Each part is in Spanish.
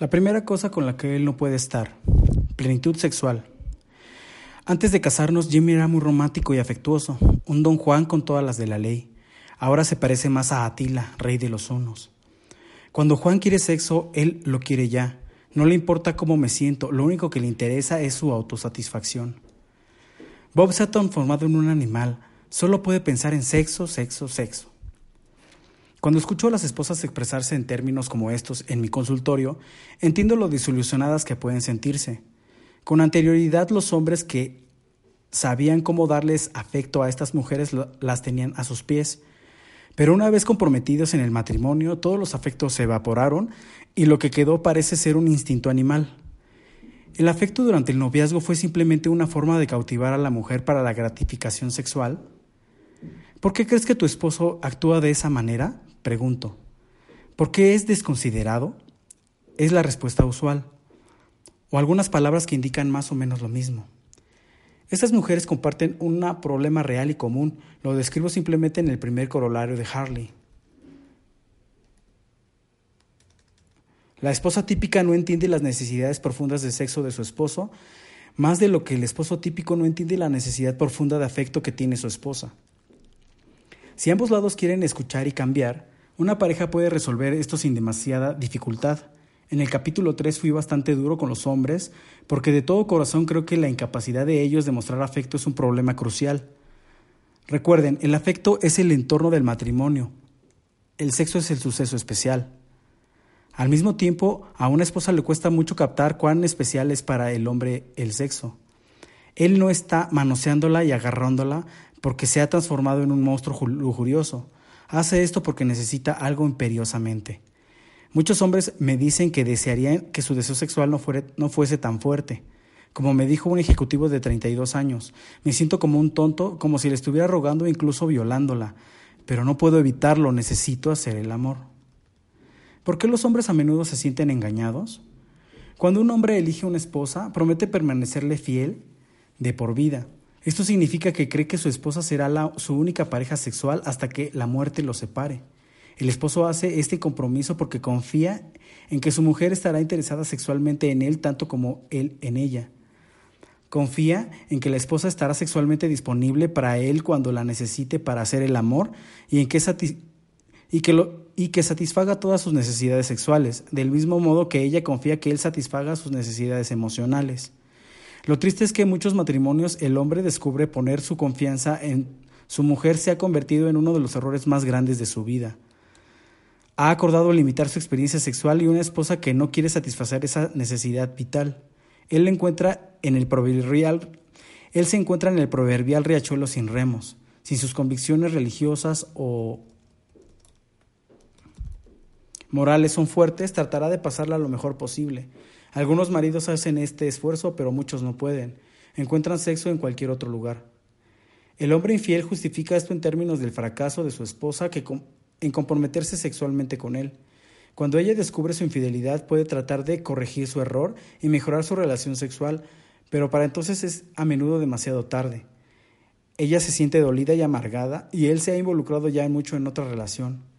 La primera cosa con la que él no puede estar, plenitud sexual. Antes de casarnos, Jimmy era muy romántico y afectuoso, un don Juan con todas las de la ley. Ahora se parece más a Atila, rey de los unos. Cuando Juan quiere sexo, él lo quiere ya. No le importa cómo me siento, lo único que le interesa es su autosatisfacción. Bob se ha transformado en un animal, solo puede pensar en sexo, sexo, sexo. Cuando escucho a las esposas expresarse en términos como estos en mi consultorio, entiendo lo desilusionadas que pueden sentirse. Con anterioridad los hombres que sabían cómo darles afecto a estas mujeres las tenían a sus pies. Pero una vez comprometidos en el matrimonio, todos los afectos se evaporaron y lo que quedó parece ser un instinto animal. El afecto durante el noviazgo fue simplemente una forma de cautivar a la mujer para la gratificación sexual. ¿Por qué crees que tu esposo actúa de esa manera? Pregunto. ¿Por qué es desconsiderado? Es la respuesta usual. O algunas palabras que indican más o menos lo mismo. Estas mujeres comparten un problema real y común. Lo describo simplemente en el primer corolario de Harley. La esposa típica no entiende las necesidades profundas de sexo de su esposo, más de lo que el esposo típico no entiende la necesidad profunda de afecto que tiene su esposa. Si ambos lados quieren escuchar y cambiar, una pareja puede resolver esto sin demasiada dificultad. En el capítulo 3 fui bastante duro con los hombres, porque de todo corazón creo que la incapacidad de ellos de mostrar afecto es un problema crucial. Recuerden, el afecto es el entorno del matrimonio. El sexo es el suceso especial. Al mismo tiempo, a una esposa le cuesta mucho captar cuán especial es para el hombre el sexo. Él no está manoseándola y agarrándola porque se ha transformado en un monstruo lujurioso. Hace esto porque necesita algo imperiosamente. Muchos hombres me dicen que desearían que su deseo sexual no, fuese tan fuerte. Como me dijo un ejecutivo de 32 años, me siento como un tonto, como si le estuviera rogando e incluso violándola, pero no puedo evitarlo, necesito hacer el amor. ¿Por qué los hombres a menudo se sienten engañados? Cuando un hombre elige una esposa, promete permanecerle fiel de por vida. Esto significa que cree que su esposa será su única pareja sexual hasta que la muerte los separe. El esposo hace este compromiso porque confía en que su mujer estará interesada sexualmente en él tanto como él en ella. Confía en que la esposa estará sexualmente disponible para él cuando la necesite para hacer el amor y en que y que, lo, y que satisfaga todas sus necesidades sexuales, del mismo modo que ella confía que él satisfaga sus necesidades emocionales. Lo triste es que en muchos matrimonios el hombre descubre poner su confianza en su mujer se ha convertido en uno de los errores más grandes de su vida. Ha acordado limitar su experiencia sexual y una esposa que no quiere satisfacer esa necesidad vital. Él encuentra en el proverbial, él se encuentra en el proverbial riachuelo sin remos, sin sus convicciones religiosas o morales son fuertes, tratará de pasarla lo mejor posible. Algunos maridos hacen este esfuerzo, pero muchos no pueden. Encuentran sexo en cualquier otro lugar. El hombre infiel justifica esto en términos del fracaso de su esposa que en comprometerse sexualmente con él. Cuando ella descubre su infidelidad puede tratar de corregir su error y mejorar su relación sexual, pero para entonces es a menudo demasiado tarde. Ella se siente dolida y amargada y él se ha involucrado ya mucho en otra relación.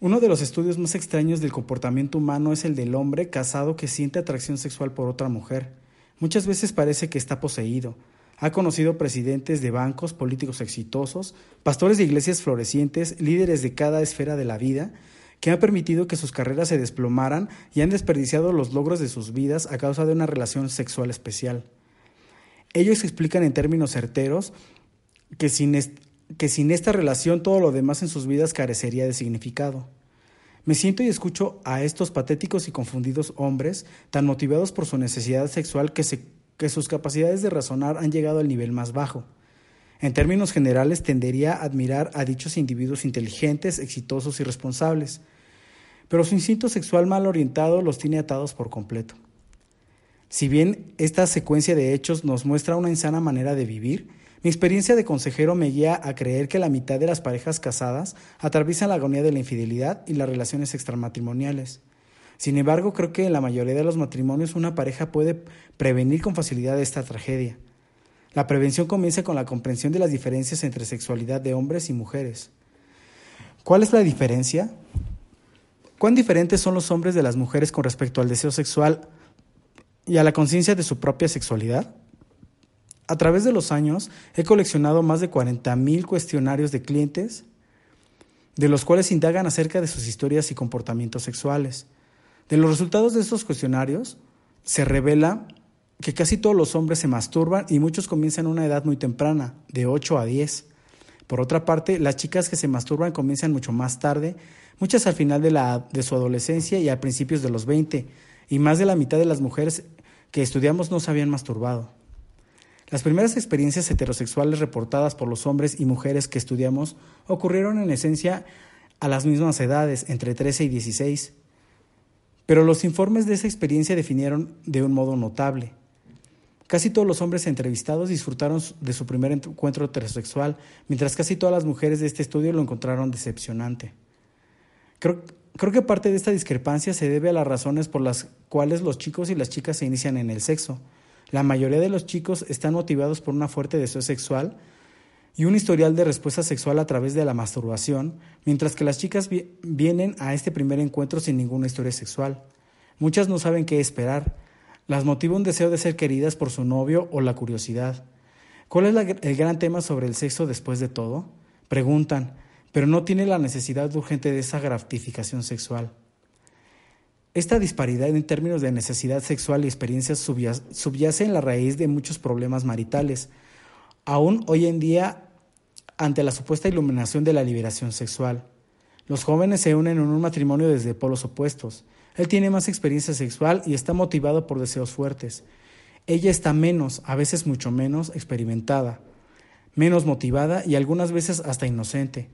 Uno de los estudios más extraños del comportamiento humano es el del hombre casado que siente atracción sexual por otra mujer. Muchas veces parece que está poseído. Ha conocido presidentes de bancos, políticos exitosos, pastores de iglesias florecientes, líderes de cada esfera de la vida, que han permitido que sus carreras se desplomaran y han desperdiciado los logros de sus vidas a causa de una relación sexual especial. Ellos explican en términos certeros que sin, que sin esta relación todo lo demás en sus vidas carecería de significado. Me siento y escucho a estos patéticos y confundidos hombres, tan motivados por su necesidad sexual que, que sus capacidades de razonar han llegado al nivel más bajo. En términos generales, tendería a admirar a dichos individuos inteligentes, exitosos y responsables, pero su instinto sexual mal orientado los tiene atados por completo. Si bien esta secuencia de hechos nos muestra una insana manera de vivir, mi experiencia de consejero me guía a creer que la mitad de las parejas casadas atraviesan la agonía de la infidelidad y las relaciones extramatrimoniales. Sin embargo, creo que en la mayoría de los matrimonios una pareja puede prevenir con facilidad esta tragedia. La prevención comienza con la comprensión de las diferencias entre sexualidad de hombres y mujeres. ¿Cuál es la diferencia? ¿Cuán diferentes son los hombres de las mujeres con respecto al deseo sexual y a la conciencia de su propia sexualidad? A través de los años he coleccionado más de 40.000 cuestionarios de clientes, de los cuales indagan acerca de sus historias y comportamientos sexuales. De los resultados de estos cuestionarios se revela que casi todos los hombres se masturban y muchos comienzan a una edad muy temprana, de 8 a 10. Por otra parte, las chicas que se masturban comienzan mucho más tarde, muchas al final de, la, de su adolescencia y a principios de los 20, y más de la mitad de las mujeres que estudiamos no se habían masturbado. Las primeras experiencias heterosexuales reportadas por los hombres y mujeres que estudiamos ocurrieron en esencia a las mismas edades, entre 13 y 16. Pero los informes de esa experiencia definieron de un modo notable. Casi todos los hombres entrevistados disfrutaron de su primer encuentro heterosexual, mientras casi todas las mujeres de este estudio lo encontraron decepcionante. Creo, creo, que parte de esta discrepancia se debe a las razones por las cuales los chicos y las chicas se inician en el sexo. La mayoría de los chicos están motivados por una fuerte deseo sexual y un historial de respuesta sexual a través de la masturbación, mientras que las chicas vienen a este primer encuentro sin ninguna historia sexual. Muchas no saben qué esperar. Las motiva un deseo de ser queridas por su novio o la curiosidad. ¿Cuál es el gran tema sobre el sexo después de todo? Preguntan, pero no tiene la necesidad urgente de esa gratificación sexual. Esta disparidad en términos de necesidad sexual y experiencias subyace en la raíz de muchos problemas maritales, aún hoy en día ante la supuesta iluminación de la liberación sexual. Los jóvenes se unen en un matrimonio desde polos opuestos. Él tiene más experiencia sexual y está motivado por deseos fuertes. Ella está menos, a veces mucho menos, experimentada, menos motivada y algunas veces hasta inocente.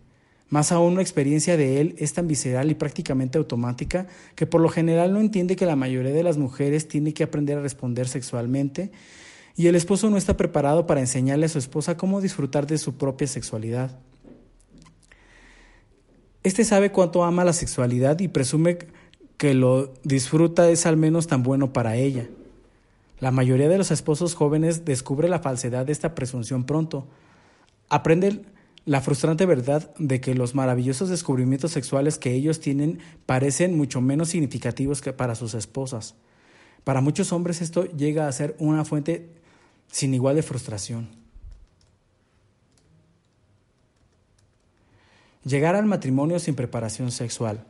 Más aún, la experiencia de él es tan visceral y prácticamente automática que por lo general no entiende que la mayoría de las mujeres tiene que aprender a responder sexualmente y el esposo no está preparado para enseñarle a su esposa cómo disfrutar de su propia sexualidad. Este sabe cuánto ama la sexualidad y presume que lo disfruta es al menos tan bueno para ella. La mayoría de los esposos jóvenes descubre la falsedad de esta presunción pronto. Aprende la frustrante verdad de que los maravillosos descubrimientos sexuales que ellos tienen parecen mucho menos significativos que para sus esposas. Para muchos hombres esto llega a ser una fuente sin igual de frustración. Llegar al matrimonio sin preparación sexual.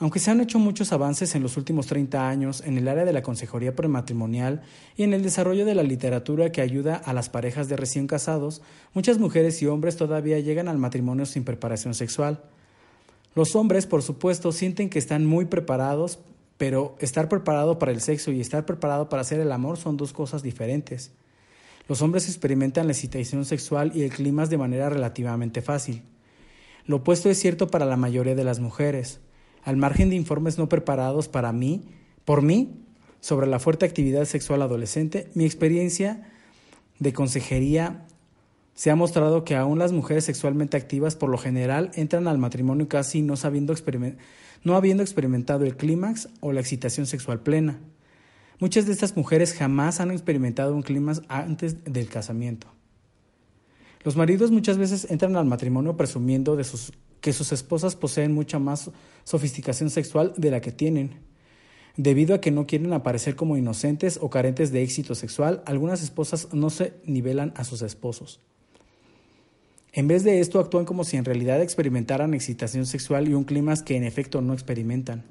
Aunque se han hecho muchos avances en los últimos 30 años en el área de la consejería prematrimonial y en el desarrollo de la literatura que ayuda a las parejas de recién casados, muchas mujeres y hombres todavía llegan al matrimonio sin preparación sexual. Los hombres, por supuesto, sienten que están muy preparados, pero estar preparado para el sexo y estar preparado para hacer el amor son dos cosas diferentes. Los hombres experimentan la excitación sexual y el clima de manera relativamente fácil. Lo opuesto es cierto para la mayoría de las mujeres al margen de informes no preparados para mí, por mí, sobre la fuerte actividad sexual adolescente, mi experiencia de consejería se ha mostrado que aún las mujeres sexualmente activas por lo general entran al matrimonio casi no, sabiendo no habiendo experimentado el clímax o la excitación sexual plena. Muchas de estas mujeres jamás han experimentado un clímax antes del casamiento. Los maridos muchas veces entran al matrimonio presumiendo de sus que sus esposas poseen mucha más sofisticación sexual de la que tienen. Debido a que no quieren aparecer como inocentes o carentes de éxito sexual, algunas esposas no se nivelan a sus esposos. En vez de esto, actúan como si en realidad experimentaran excitación sexual y un clima que en efecto no experimentan.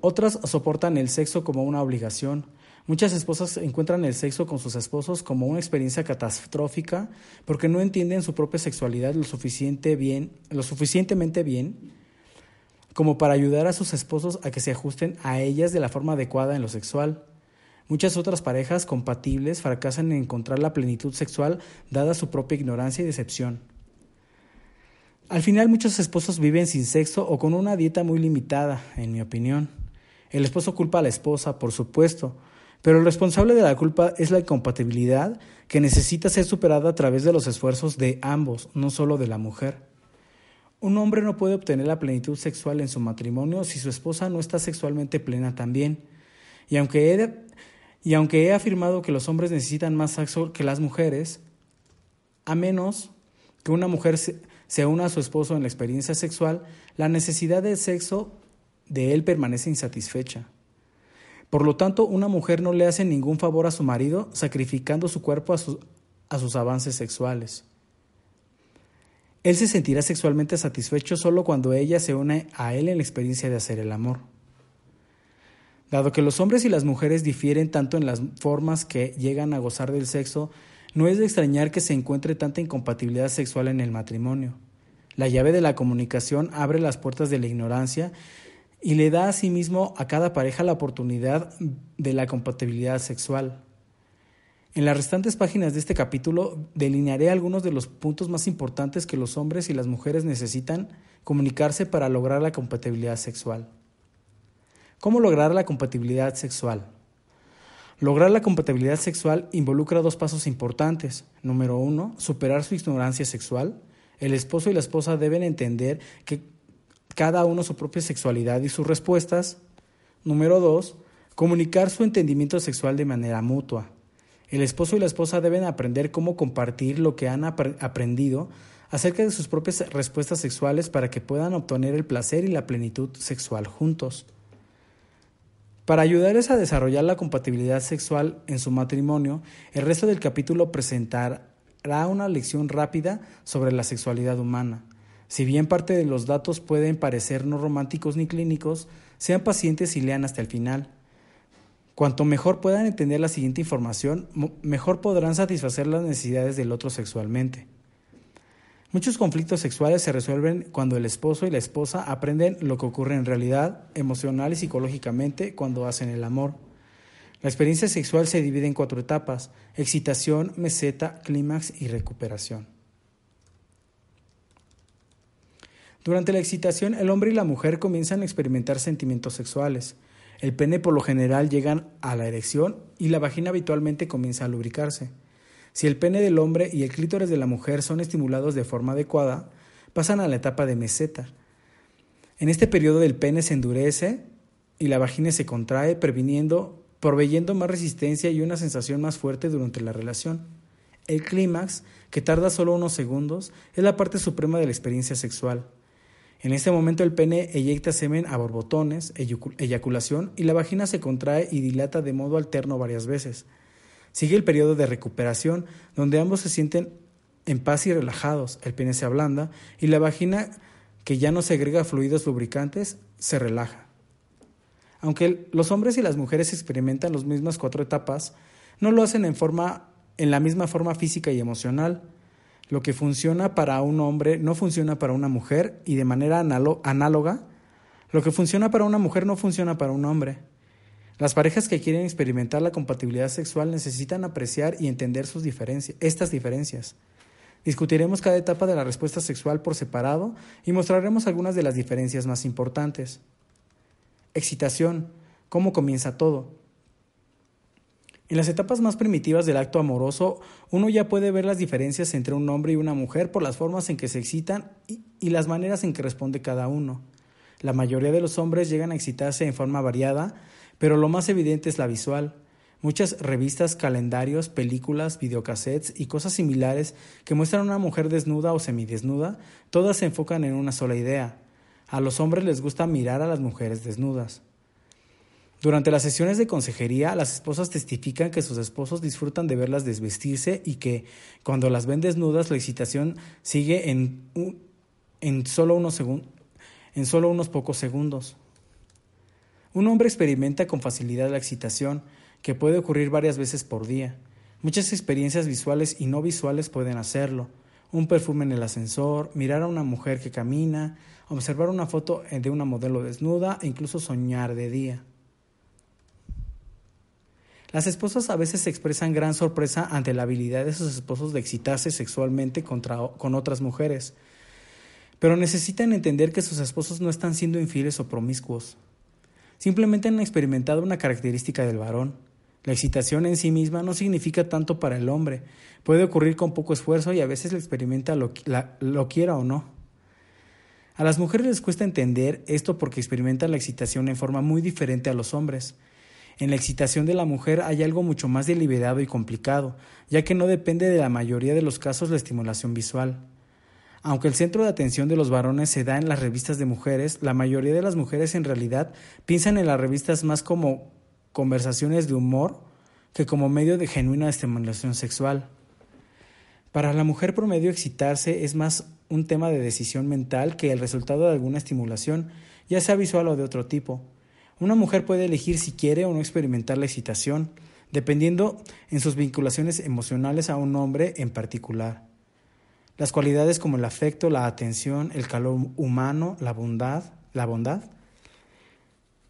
Otras soportan el sexo como una obligación, Muchas esposas encuentran el sexo con sus esposos como una experiencia catastrófica porque no entienden su propia sexualidad lo, suficiente bien, lo suficientemente bien como para ayudar a sus esposos a que se ajusten a ellas de la forma adecuada en lo sexual. Muchas otras parejas compatibles fracasan en encontrar la plenitud sexual dada su propia ignorancia y decepción. Al final muchos esposos viven sin sexo o con una dieta muy limitada, en mi opinión. El esposo culpa a la esposa, por supuesto, pero el responsable de la culpa es la incompatibilidad que necesita ser superada a través de los esfuerzos de ambos, no solo de la mujer. Un hombre no puede obtener la plenitud sexual en su matrimonio si su esposa no está sexualmente plena también. Y aunque he, aunque he afirmado que los hombres necesitan más sexo que las mujeres, a menos que una mujer se une a su esposo en la experiencia sexual, la necesidad de sexo de él permanece insatisfecha. Por lo tanto, una mujer no le hace ningún favor a su marido sacrificando su cuerpo a, sus avances sexuales. Él se sentirá sexualmente satisfecho solo cuando ella se une a él en la experiencia de hacer el amor. Dado que los hombres y las mujeres difieren tanto en las formas que llegan a gozar del sexo, no es de extrañar que se encuentre tanta incompatibilidad sexual en el matrimonio. La llave de la comunicación abre las puertas de la ignorancia y le da asimismo a cada pareja la oportunidad de la compatibilidad sexual. En las restantes páginas de este capítulo delinearé algunos de los puntos más importantes que los hombres y las mujeres necesitan comunicarse para lograr la compatibilidad sexual. ¿Cómo lograr la compatibilidad sexual? Lograr la compatibilidad sexual involucra dos pasos importantes. Número uno, superar su ignorancia sexual. El esposo y la esposa deben entender que cada uno su propia sexualidad y sus respuestas. Número dos, comunicar su entendimiento sexual de manera mutua. El esposo y la esposa deben aprender cómo compartir lo que han aprendido acerca de sus propias respuestas sexuales para que puedan obtener el placer y la plenitud sexual juntos. Para ayudarles a desarrollar la compatibilidad sexual en su matrimonio, el resto del capítulo presentará una lección rápida sobre la sexualidad humana. Si bien parte de los datos pueden parecer no románticos ni clínicos, sean pacientes y lean hasta el final. Cuanto mejor puedan entender la siguiente información, mejor podrán satisfacer las necesidades del otro sexualmente. Muchos conflictos sexuales se resuelven cuando el esposo y la esposa aprenden lo que ocurre en realidad, emocional y psicológicamente, cuando hacen el amor. La experiencia sexual se divide en cuatro etapas, excitación, meseta, clímax y recuperación. Durante la excitación, el hombre y la mujer comienzan a experimentar sentimientos sexuales. El pene por lo general llega a la erección y la vagina habitualmente comienza a lubricarse. Si el pene del hombre y el clítoris de la mujer son estimulados de forma adecuada, pasan a la etapa de meseta. En este periodo el pene se endurece y la vagina se contrae, previniendo, proveyendo más resistencia y una sensación más fuerte durante la relación. El clímax, que tarda solo unos segundos, es la parte suprema de la experiencia sexual. En este momento el pene eyecta semen a borbotones, eyaculación, y la vagina se contrae y dilata de modo alterno varias veces. Sigue el periodo de recuperación, donde ambos se sienten en paz y relajados, el pene se ablanda y la vagina, que ya no segrega fluidos lubricantes, se relaja. Aunque los hombres y las mujeres experimentan las mismas cuatro etapas, no lo hacen en, en la misma forma física y emocional. Lo que funciona para un hombre no funciona para una mujer y de manera análoga, lo que funciona para una mujer no funciona para un hombre. Las parejas que quieren experimentar la compatibilidad sexual necesitan apreciar y entender sus diferencias, estas diferencias. Discutiremos cada etapa de la respuesta sexual por separado y mostraremos algunas de las diferencias más importantes. Excitación. ¿Cómo comienza todo? En las etapas más primitivas del acto amoroso, uno ya puede ver las diferencias entre un hombre y una mujer por las formas en que se excitan y, las maneras en que responde cada uno. La mayoría de los hombres llegan a excitarse en forma variada, pero lo más evidente es la visual. Muchas revistas, calendarios, películas, videocassettes y cosas similares que muestran a una mujer desnuda o semidesnuda, todas se enfocan en una sola idea. A los hombres les gusta mirar a las mujeres desnudas. Durante las sesiones de consejería, las esposas testifican que sus esposos disfrutan de verlas desvestirse y que cuando las ven desnudas la excitación sigue en, solo, unos en solo unos pocos segundos. Un hombre experimenta con facilidad la excitación, que puede ocurrir varias veces por día. Muchas experiencias visuales y no visuales pueden hacerlo. Un perfume en el ascensor, mirar a una mujer que camina, observar una foto de una modelo desnuda e incluso soñar de día. Las esposas a veces expresan gran sorpresa ante la habilidad de sus esposos de excitarse sexualmente contra, con otras mujeres, pero necesitan entender que sus esposos no están siendo infieles o promiscuos. Simplemente han experimentado una característica del varón. La excitación en sí misma no significa tanto para el hombre. Puede ocurrir con poco esfuerzo y a veces la experimenta lo, lo quiera o no. A las mujeres les cuesta entender esto porque experimentan la excitación en forma muy diferente a los hombres. En la excitación de la mujer hay algo mucho más deliberado y complicado, ya que no depende de la mayoría de los casos la estimulación visual. Aunque el centro de atención de los varones se da en las revistas de mujeres, la mayoría de las mujeres en realidad piensan en las revistas más como conversaciones de humor que como medio de genuina estimulación sexual. Para la mujer promedio excitarse es más un tema de decisión mental que el resultado de alguna estimulación, ya sea visual o de otro tipo. Una mujer puede elegir si quiere o no experimentar la excitación, dependiendo en sus vinculaciones emocionales a un hombre en particular. Las cualidades como el afecto, la atención, el calor humano, la bondad, la bondad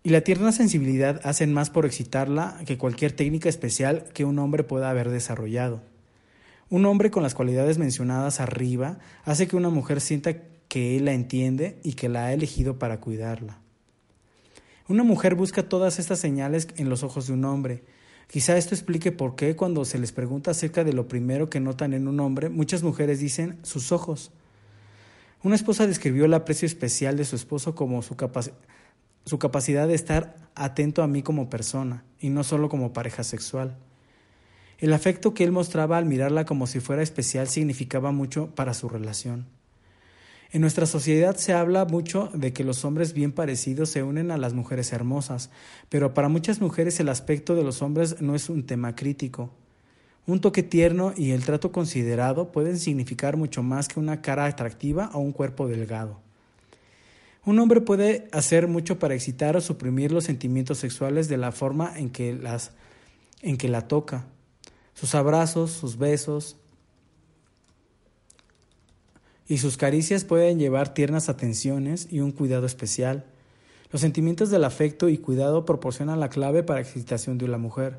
y la tierna sensibilidad hacen más por excitarla que cualquier técnica especial que un hombre pueda haber desarrollado. Un hombre con las cualidades mencionadas arriba hace que una mujer sienta que él la entiende y que la ha elegido para cuidarla. Una mujer busca todas estas señales en los ojos de un hombre. Quizá esto explique por qué cuando se les pregunta acerca de lo primero que notan en un hombre, muchas mujeres dicen sus ojos. Una esposa describió el aprecio especial de su esposo como su, capacidad de estar atento a mí como persona y no solo como pareja sexual. El afecto que él mostraba al mirarla como si fuera especial significaba mucho para su relación. En nuestra sociedad se habla mucho de que los hombres bien parecidos se unen a las mujeres hermosas, pero para muchas mujeres el aspecto de los hombres no es un tema crítico. Un toque tierno y el trato considerado pueden significar mucho más que una cara atractiva o un cuerpo delgado. Un hombre puede hacer mucho para excitar o suprimir los sentimientos sexuales de la forma en que, las, en que la toca, sus abrazos, sus besos y sus caricias pueden llevar tiernas atenciones y un cuidado especial. Los sentimientos del afecto y cuidado proporcionan la clave para la excitación de la mujer.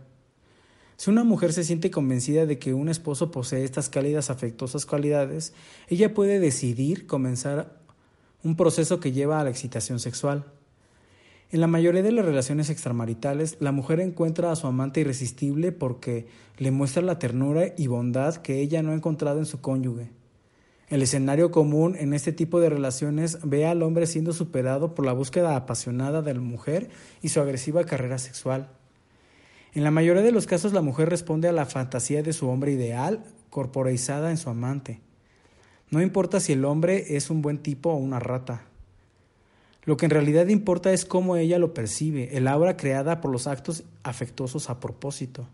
Si una mujer se siente convencida de que un esposo posee estas cálidas afectuosas cualidades, ella puede decidir comenzar un proceso que lleva a la excitación sexual. En la mayoría de las relaciones extramaritales, la mujer encuentra a su amante irresistible porque le muestra la ternura y bondad que ella no ha encontrado en su cónyuge. El escenario común en este tipo de relaciones ve al hombre siendo superado por la búsqueda apasionada de la mujer y su agresiva carrera sexual. En la mayoría de los casos la mujer responde a la fantasía de su hombre ideal, corporeizada en su amante. No importa si el hombre es un buen tipo o una rata. Lo que en realidad importa es cómo ella lo percibe, el aura creada por los actos afectuosos a propósito.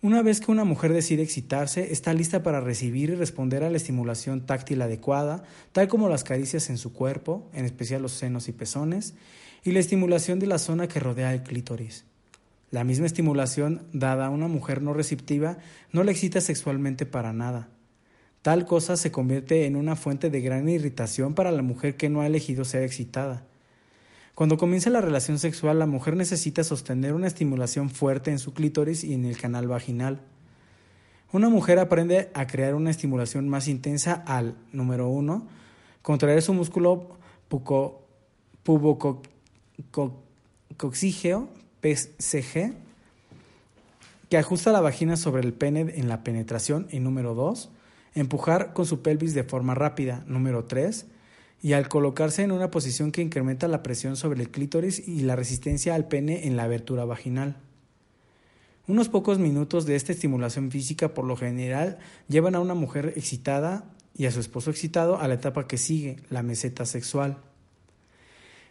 Una vez que una mujer decide excitarse, está lista para recibir y responder a la estimulación táctil adecuada, tal como las caricias en su cuerpo, en especial los senos y pezones, y la estimulación de la zona que rodea el clítoris. La misma estimulación dada a una mujer no receptiva no la excita sexualmente para nada. Tal cosa se convierte en una fuente de gran irritación para la mujer que no ha elegido ser excitada. Cuando comienza la relación sexual, la mujer necesita sostener una estimulación fuerte en su clítoris y en el canal vaginal. Una mujer aprende a crear una estimulación más intensa al, número uno, contraer su músculo pubocoxígeo, PCG, que ajusta la vagina sobre el pene en la penetración, y número dos, Empujar con su pelvis de forma rápida. Número 3. Y al colocarse en una posición que incrementa la presión sobre el clítoris y la resistencia al pene en la abertura vaginal. Unos pocos minutos de esta estimulación física por lo general llevan a una mujer excitada y a su esposo excitado a la etapa que sigue, la meseta sexual.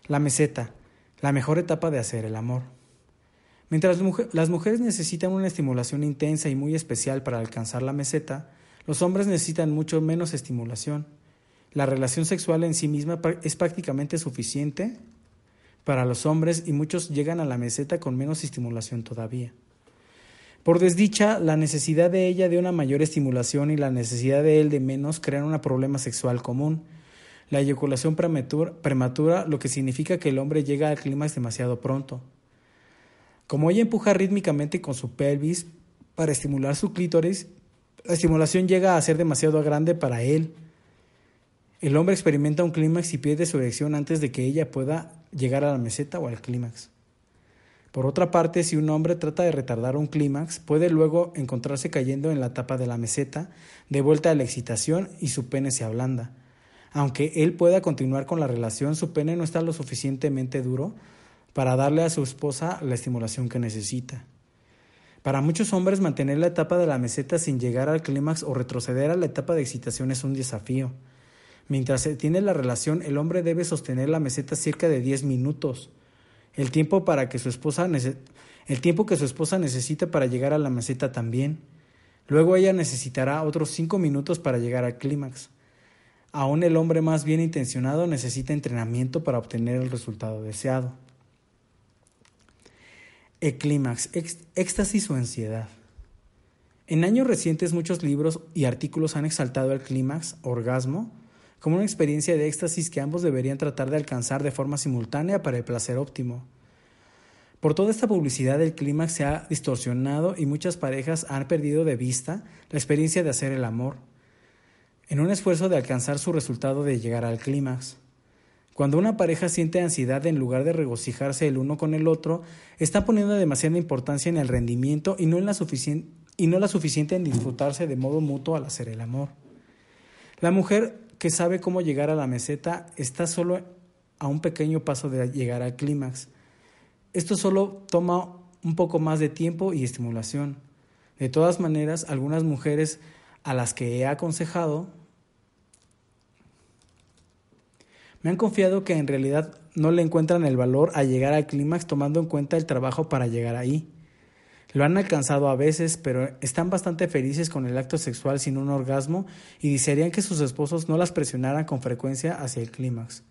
La meseta, la mejor etapa de hacer el amor. Mientras las mujeres necesitan una estimulación intensa y muy especial para alcanzar la meseta, los hombres necesitan mucho menos estimulación. La relación sexual en sí misma es prácticamente suficiente para los hombres y muchos llegan a la meseta con menos estimulación todavía. Por desdicha, la necesidad de ella de una mayor estimulación y la necesidad de él de menos crean un problema sexual común. La eyaculación prematura, lo que significa que el hombre llega al clímax demasiado pronto. Como ella empuja rítmicamente con su pelvis para estimular su clítoris, la estimulación llega a ser demasiado grande para él. El hombre experimenta un clímax y pierde su erección antes de que ella pueda llegar a la meseta o al clímax. Por otra parte, si un hombre trata de retardar un clímax, puede luego encontrarse cayendo en la tapa de la meseta, de vuelta a la excitación y su pene se ablanda. Aunque él pueda continuar con la relación, su pene no está lo suficientemente duro para darle a su esposa la estimulación que necesita. Para muchos hombres mantener la etapa de la meseta sin llegar al clímax o retroceder a la etapa de excitación es un desafío. Mientras se tiene la relación, el hombre debe sostener la meseta cerca de 10 minutos. El tiempo, para que su esposa el tiempo que su esposa necesita para llegar a la meseta también. Luego ella necesitará otros 5 minutos para llegar al clímax. Aún el hombre más bien intencionado necesita entrenamiento para obtener el resultado deseado. El clímax, éxtasis o ansiedad. En años recientes muchos libros y artículos han exaltado el clímax, orgasmo, como una experiencia de éxtasis que ambos deberían tratar de alcanzar de forma simultánea para el placer óptimo. Por toda esta publicidad el clímax se ha distorsionado y muchas parejas han perdido de vista la experiencia de hacer el amor, en un esfuerzo de alcanzar su resultado de llegar al clímax. Cuando una pareja siente ansiedad en lugar de regocijarse el uno con el otro, está poniendo demasiada importancia en el rendimiento y no, en la, y no la suficiente en disfrutarse de modo mutuo al hacer el amor. La mujer que sabe cómo llegar a la meseta está solo a un pequeño paso de llegar al clímax. Esto solo toma un poco más de tiempo y estimulación. De todas maneras, algunas mujeres a las que he aconsejado Me han confiado que en realidad no le encuentran el valor a llegar al clímax tomando en cuenta el trabajo para llegar ahí. Lo han alcanzado a veces, pero están bastante felices con el acto sexual sin un orgasmo y desearían que sus esposos no las presionaran con frecuencia hacia el clímax.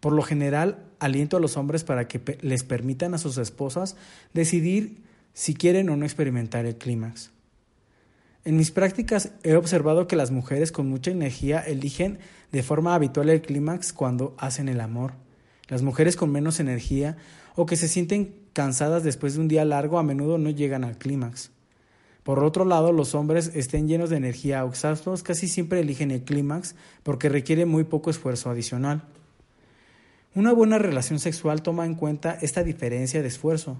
Por lo general, aliento a los hombres para que les permitan a sus esposas decidir si quieren o no experimentar el clímax. En mis prácticas he observado que las mujeres con mucha energía eligen de forma habitual el clímax cuando hacen el amor. Las mujeres con menos energía o que se sienten cansadas después de un día largo a menudo no llegan al clímax. Por otro lado, los hombres estén llenos de energía o exhaustos casi siempre eligen el clímax porque requiere muy poco esfuerzo adicional. Una buena relación sexual toma en cuenta esta diferencia de esfuerzo.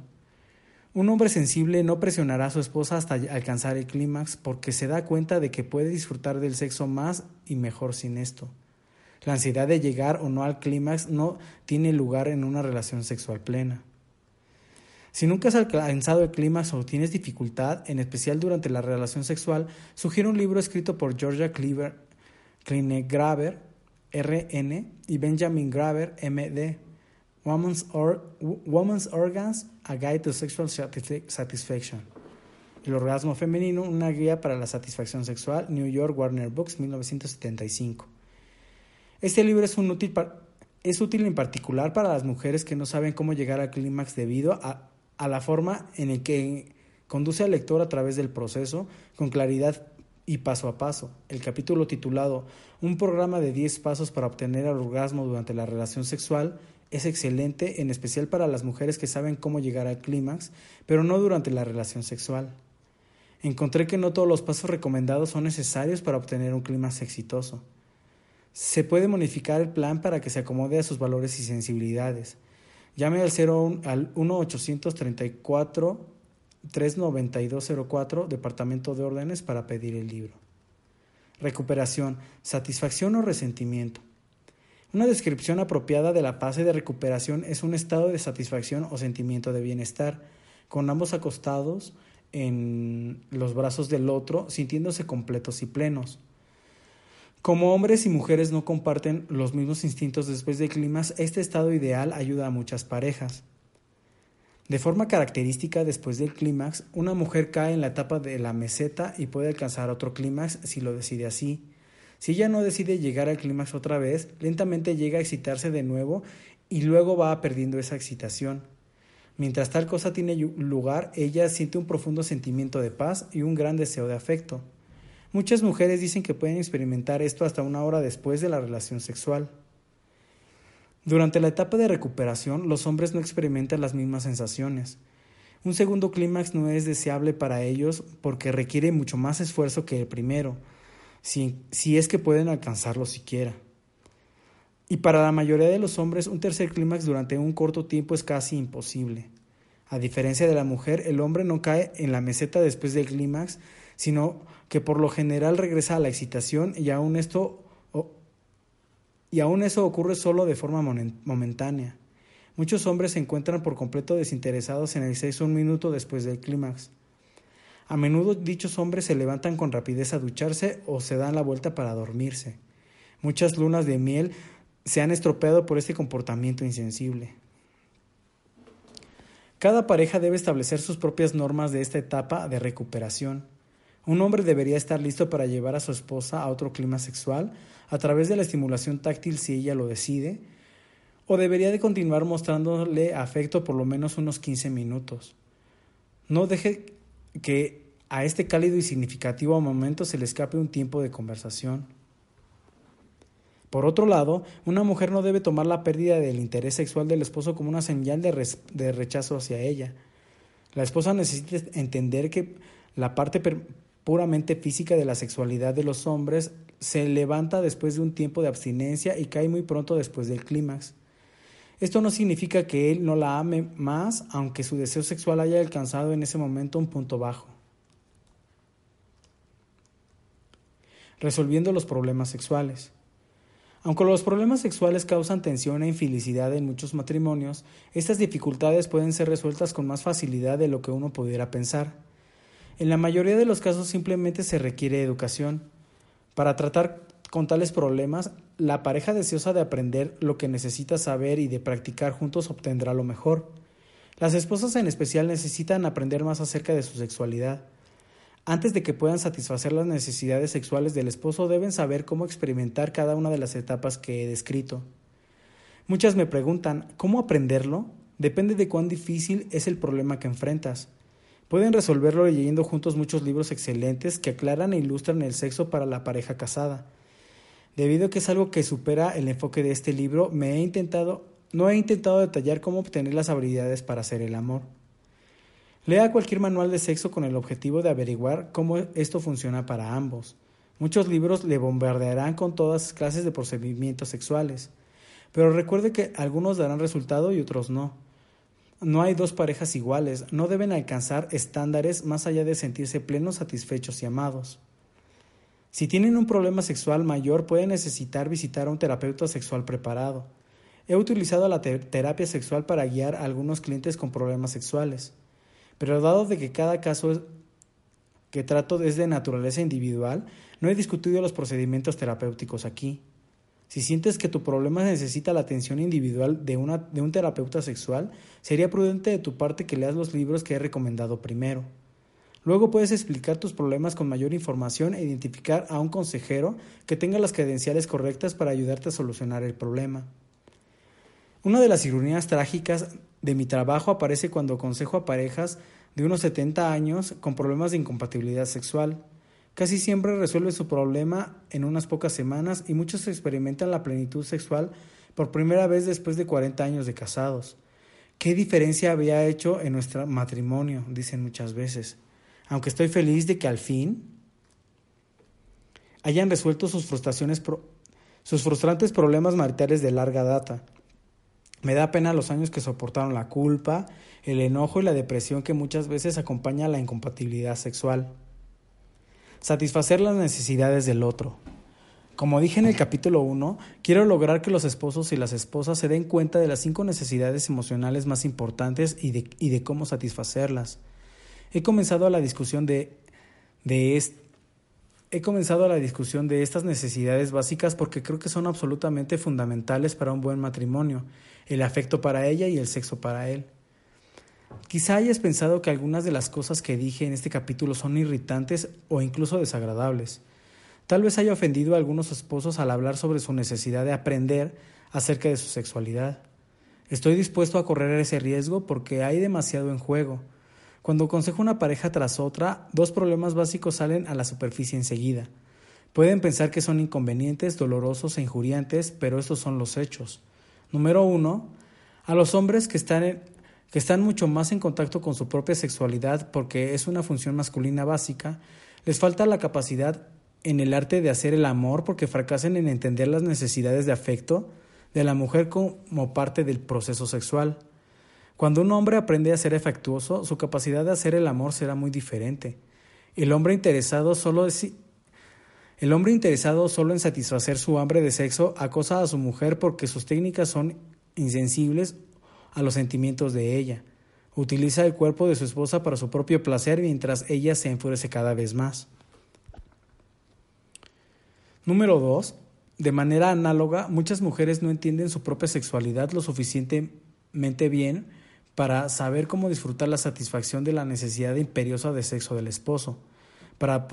Un hombre sensible no presionará a su esposa hasta alcanzar el clímax porque se da cuenta de que puede disfrutar del sexo más y mejor sin esto. La ansiedad de llegar o no al clímax no tiene lugar en una relación sexual plena. Si nunca has alcanzado el clímax o tienes dificultad, en especial durante la relación sexual, sugiero un libro escrito por Georgia Cleaver, Graver, RN, y Benjamin Graver, MD, Woman's, Organs, A Guide to Sexual Satisfaction. El orgasmo femenino, una guía para la satisfacción sexual, New York Warner Books, 1975. Este libro es, útil, es útil en particular para las mujeres que no saben cómo llegar al clímax debido a, a la forma en el que conduce al lector a través del proceso con claridad y paso a paso. El capítulo titulado Un programa de 10 pasos para obtener el orgasmo durante la relación sexual es excelente, en especial para las mujeres que saben cómo llegar al clímax, pero no durante la relación sexual. Encontré que no todos los pasos recomendados son necesarios para obtener un clímax exitoso. Se puede modificar el plan para que se acomode a sus valores y sensibilidades. Llame al, 0, al 1-834 39204 Departamento de Órdenes para pedir el libro. Recuperación, satisfacción o resentimiento. Una descripción apropiada de la fase de recuperación es un estado de satisfacción o sentimiento de bienestar, con ambos acostados en los brazos del otro, sintiéndose completos y plenos. Como hombres y mujeres no comparten los mismos instintos después de climas, este estado ideal ayuda a muchas parejas. De forma característica, después del clímax, una mujer cae en la etapa de la meseta y puede alcanzar otro clímax si lo decide así. Si ella no decide llegar al clímax otra vez, lentamente llega a excitarse de nuevo y luego va perdiendo esa excitación. Mientras tal cosa tiene lugar, ella siente un profundo sentimiento de paz y un gran deseo de afecto. Muchas mujeres dicen que pueden experimentar esto hasta una hora después de la relación sexual. Durante la etapa de recuperación, los hombres no experimentan las mismas sensaciones. Un segundo clímax no es deseable para ellos porque requiere mucho más esfuerzo que el primero, si, es que pueden alcanzarlo siquiera. Y para la mayoría de los hombres, un tercer clímax durante un corto tiempo es casi imposible. A diferencia de la mujer, el hombre no cae en la meseta después del clímax, sino que por lo general regresa a la excitación y aún esto y aún eso ocurre solo de forma momentánea. Muchos hombres se encuentran por completo desinteresados en el sexo un minuto después del clímax. A menudo dichos hombres se levantan con rapidez a ducharse o se dan la vuelta para dormirse. Muchas lunas de miel se han estropeado por este comportamiento insensible. Cada pareja debe establecer sus propias normas de esta etapa de recuperación. Un hombre debería estar listo para llevar a su esposa a otro clima sexual a través de la estimulación táctil si ella lo decide, o debería de continuar mostrándole afecto por lo menos unos 15 minutos. No deje que a este cálido y significativo momento se le escape un tiempo de conversación. Por otro lado, una mujer no debe tomar la pérdida del interés sexual del esposo como una señal de, rechazo hacia ella. La esposa necesita entender que la parte puramente física de la sexualidad de los hombres se levanta después de un tiempo de abstinencia y cae muy pronto después del clímax. Esto no significa que él no la ame más, aunque su deseo sexual haya alcanzado en ese momento un punto bajo. Resolviendo los problemas sexuales. Aunque los problemas sexuales causan tensión e infelicidad en muchos matrimonios, estas dificultades pueden ser resueltas con más facilidad de lo que uno pudiera pensar. En la mayoría de los casos simplemente se requiere educación. Para tratar con tales problemas, la pareja deseosa de aprender lo que necesita saber y de practicar juntos obtendrá lo mejor. Las esposas en especial necesitan aprender más acerca de su sexualidad. Antes de que puedan satisfacer las necesidades sexuales del esposo, deben saber cómo experimentar cada una de las etapas que he descrito. Muchas me preguntan, ¿cómo aprenderlo? Depende de cuán difícil es el problema que enfrentas. Pueden resolverlo leyendo juntos muchos libros excelentes que aclaran e ilustran el sexo para la pareja casada. Debido a que es algo que supera el enfoque de este libro, me he intentado, no he intentado detallar cómo obtener las habilidades para hacer el amor. Lea cualquier manual de sexo con el objetivo de averiguar cómo esto funciona para ambos. Muchos libros le bombardearán con todas clases de procedimientos sexuales, pero recuerde que algunos darán resultado y otros no. No hay dos parejas iguales, no deben alcanzar estándares más allá de sentirse plenos, satisfechos y amados. Si tienen un problema sexual mayor, pueden necesitar visitar a un terapeuta sexual preparado. He utilizado la terapia sexual para guiar a algunos clientes con problemas sexuales. Pero dado de que cada caso que trato es de naturaleza individual, no he discutido los procedimientos terapéuticos aquí. Si sientes que tu problema necesita la atención individual de, un terapeuta sexual, sería prudente de tu parte que leas los libros que he recomendado primero. Luego puedes explicar tus problemas con mayor información e identificar a un consejero que tenga las credenciales correctas para ayudarte a solucionar el problema. Una de las ironías trágicas de mi trabajo aparece cuando aconsejo a parejas de unos 70 años con problemas de incompatibilidad sexual. Casi siempre resuelve su problema en unas pocas semanas y muchos experimentan la plenitud sexual por primera vez después de 40 años de casados. ¿Qué diferencia había hecho en nuestro matrimonio? dicen muchas veces. Aunque estoy feliz de que al fin hayan resuelto sus frustraciones, sus frustrantes problemas maritales de larga data. Me da pena los años que soportaron la culpa, el enojo y la depresión que muchas veces acompaña a la incompatibilidad sexual. Satisfacer las necesidades del otro. Como dije en el capítulo 1, quiero lograr que los esposos y las esposas se den cuenta de las cinco necesidades emocionales más importantes y de, cómo satisfacerlas. He comenzado la discusión de, He comenzado la discusión de estas necesidades básicas porque creo que son absolutamente fundamentales para un buen matrimonio, el afecto para ella y el sexo para él. Quizá hayas pensado que algunas de las cosas que dije en este capítulo son irritantes o incluso desagradables. Tal vez haya ofendido a algunos esposos al hablar sobre su necesidad de aprender acerca de su sexualidad. Estoy dispuesto a correr ese riesgo porque hay demasiado en juego. Cuando aconsejo una pareja tras otra, dos problemas básicos salen a la superficie enseguida. Pueden pensar que son inconvenientes, dolorosos e injuriantes, pero estos son los hechos. Número uno, a los hombres que están, que están mucho más en contacto con su propia sexualidad porque es una función masculina básica, les falta la capacidad en el arte de hacer el amor porque fracasan en entender las necesidades de afecto de la mujer como parte del proceso sexual. Cuando un hombre aprende a ser afectuoso, su capacidad de hacer el amor será muy diferente. El hombre interesado solo el hombre interesado solo en satisfacer su hambre de sexo acosa a su mujer porque sus técnicas son insensibles a los sentimientos de ella. Utiliza el cuerpo de su esposa para su propio placer mientras ella se enfurece cada vez más. Número 2. De manera análoga, muchas mujeres no entienden su propia sexualidad lo suficientemente bien para saber cómo disfrutar la satisfacción de la necesidad imperiosa de sexo del esposo. Para,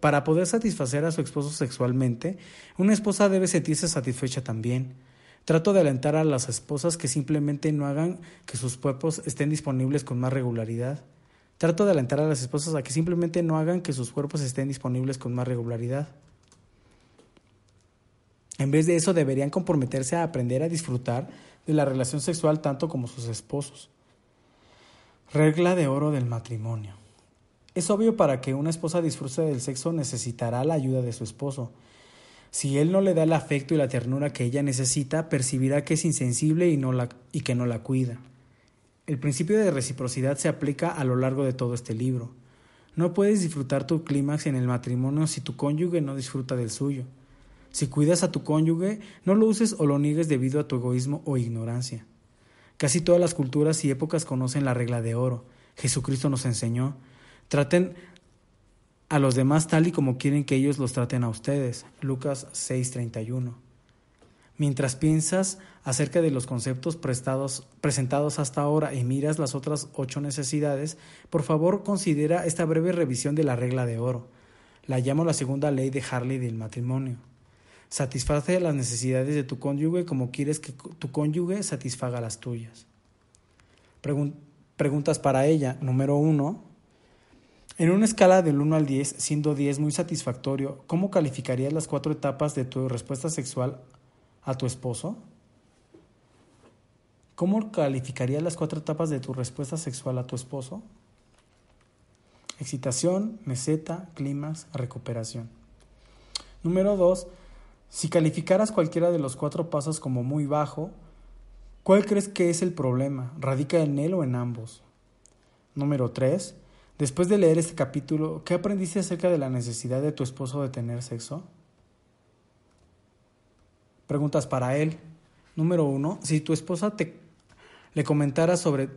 para, poder satisfacer a su esposo sexualmente, una esposa debe sentirse satisfecha también. Trato de alentar a las esposas que simplemente no hagan que sus cuerpos estén disponibles con más regularidad. Trato de alentar a las esposas a que simplemente no hagan que sus cuerpos estén disponibles con más regularidad. En vez de eso, deberían comprometerse a aprender a disfrutar de la relación sexual tanto como sus esposos. Regla de oro del matrimonio. Es obvio para que una esposa disfrute del sexo necesitará la ayuda de su esposo. Si él no le da el afecto y la ternura que ella necesita, percibirá que es insensible y, no la, y que no la cuida. El principio de reciprocidad se aplica a lo largo de todo este libro. No puedes disfrutar tu clímax en el matrimonio si tu cónyuge no disfruta del suyo. Si cuidas a tu cónyuge, no lo uses o lo niegues debido a tu egoísmo o ignorancia. Casi todas las culturas y épocas conocen la regla de oro. Jesucristo nos enseñó. Traten a los demás tal y como quieren que ellos los traten a ustedes. Lucas 6:31. Mientras piensas acerca de los conceptos prestados, presentados hasta ahora y miras las otras ocho necesidades, por favor considera esta breve revisión de la regla de oro. La llamo la segunda ley de Harley del matrimonio. Satisface las necesidades de tu cónyuge como quieres que tu cónyuge satisfaga las tuyas. preguntas para ella. Número uno. En una escala del 1 al 10, siendo 10 muy satisfactorio, ¿cómo calificarías las cuatro etapas de tu respuesta sexual a tu esposo? ¿Cómo calificarías las cuatro etapas de tu respuesta sexual a tu esposo? Excitación, meseta, clímax, recuperación. Número 2. Si calificaras cualquiera de los cuatro pasos como muy bajo, ¿cuál crees que es el problema? ¿Radica en él o en ambos? Número 3. Después de leer este capítulo, ¿qué aprendiste acerca de la necesidad de tu esposo de tener sexo? Preguntas para él. Número 1. Si tu esposa te le comentara sobre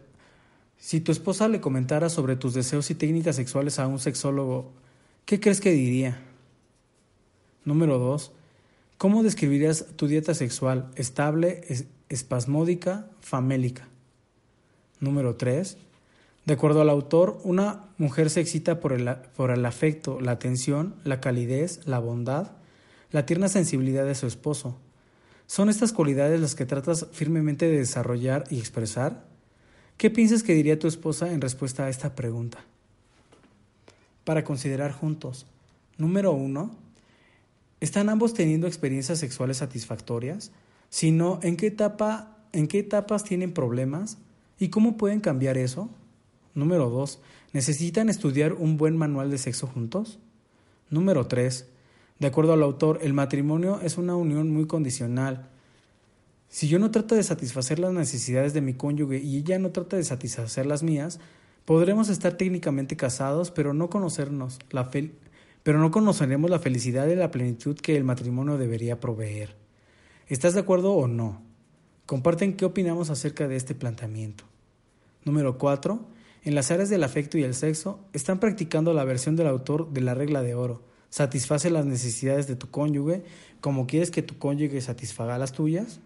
si tu esposa le comentara sobre tus deseos y técnicas sexuales a un sexólogo, ¿qué crees que diría? Número 2. ¿Cómo describirías tu dieta sexual? ¿Estable, espasmódica, famélica? Número 3. De acuerdo al autor, una mujer se excita por el, por el afecto, la atención, la calidez, la bondad, la tierna sensibilidad de su esposo. ¿Son estas cualidades las que tratas firmemente de desarrollar y expresar? ¿Qué piensas que diría tu esposa en respuesta a esta pregunta? Para considerar juntos. Número 1 ¿Están ambos teniendo experiencias sexuales satisfactorias? Si no, ¿en qué, etapa, ¿en qué etapas tienen problemas? ¿Y cómo pueden cambiar eso? Número 2. ¿Necesitan estudiar un buen manual de sexo juntos? Número 3. De acuerdo al autor, el matrimonio es una unión muy condicional. Si yo no trato de satisfacer las necesidades de mi cónyuge y ella no trata de satisfacer las mías, podremos estar técnicamente casados, pero no conocernos. La, pero no conoceremos la felicidad y la plenitud que el matrimonio debería proveer. ¿Estás de acuerdo o no? Comparten qué opinamos acerca de este planteamiento. Número 4. En las áreas del afecto y el sexo, están practicando la versión del autor de la regla de oro. Satisface las necesidades de tu cónyuge como quieres que tu cónyuge satisfaga las tuyas.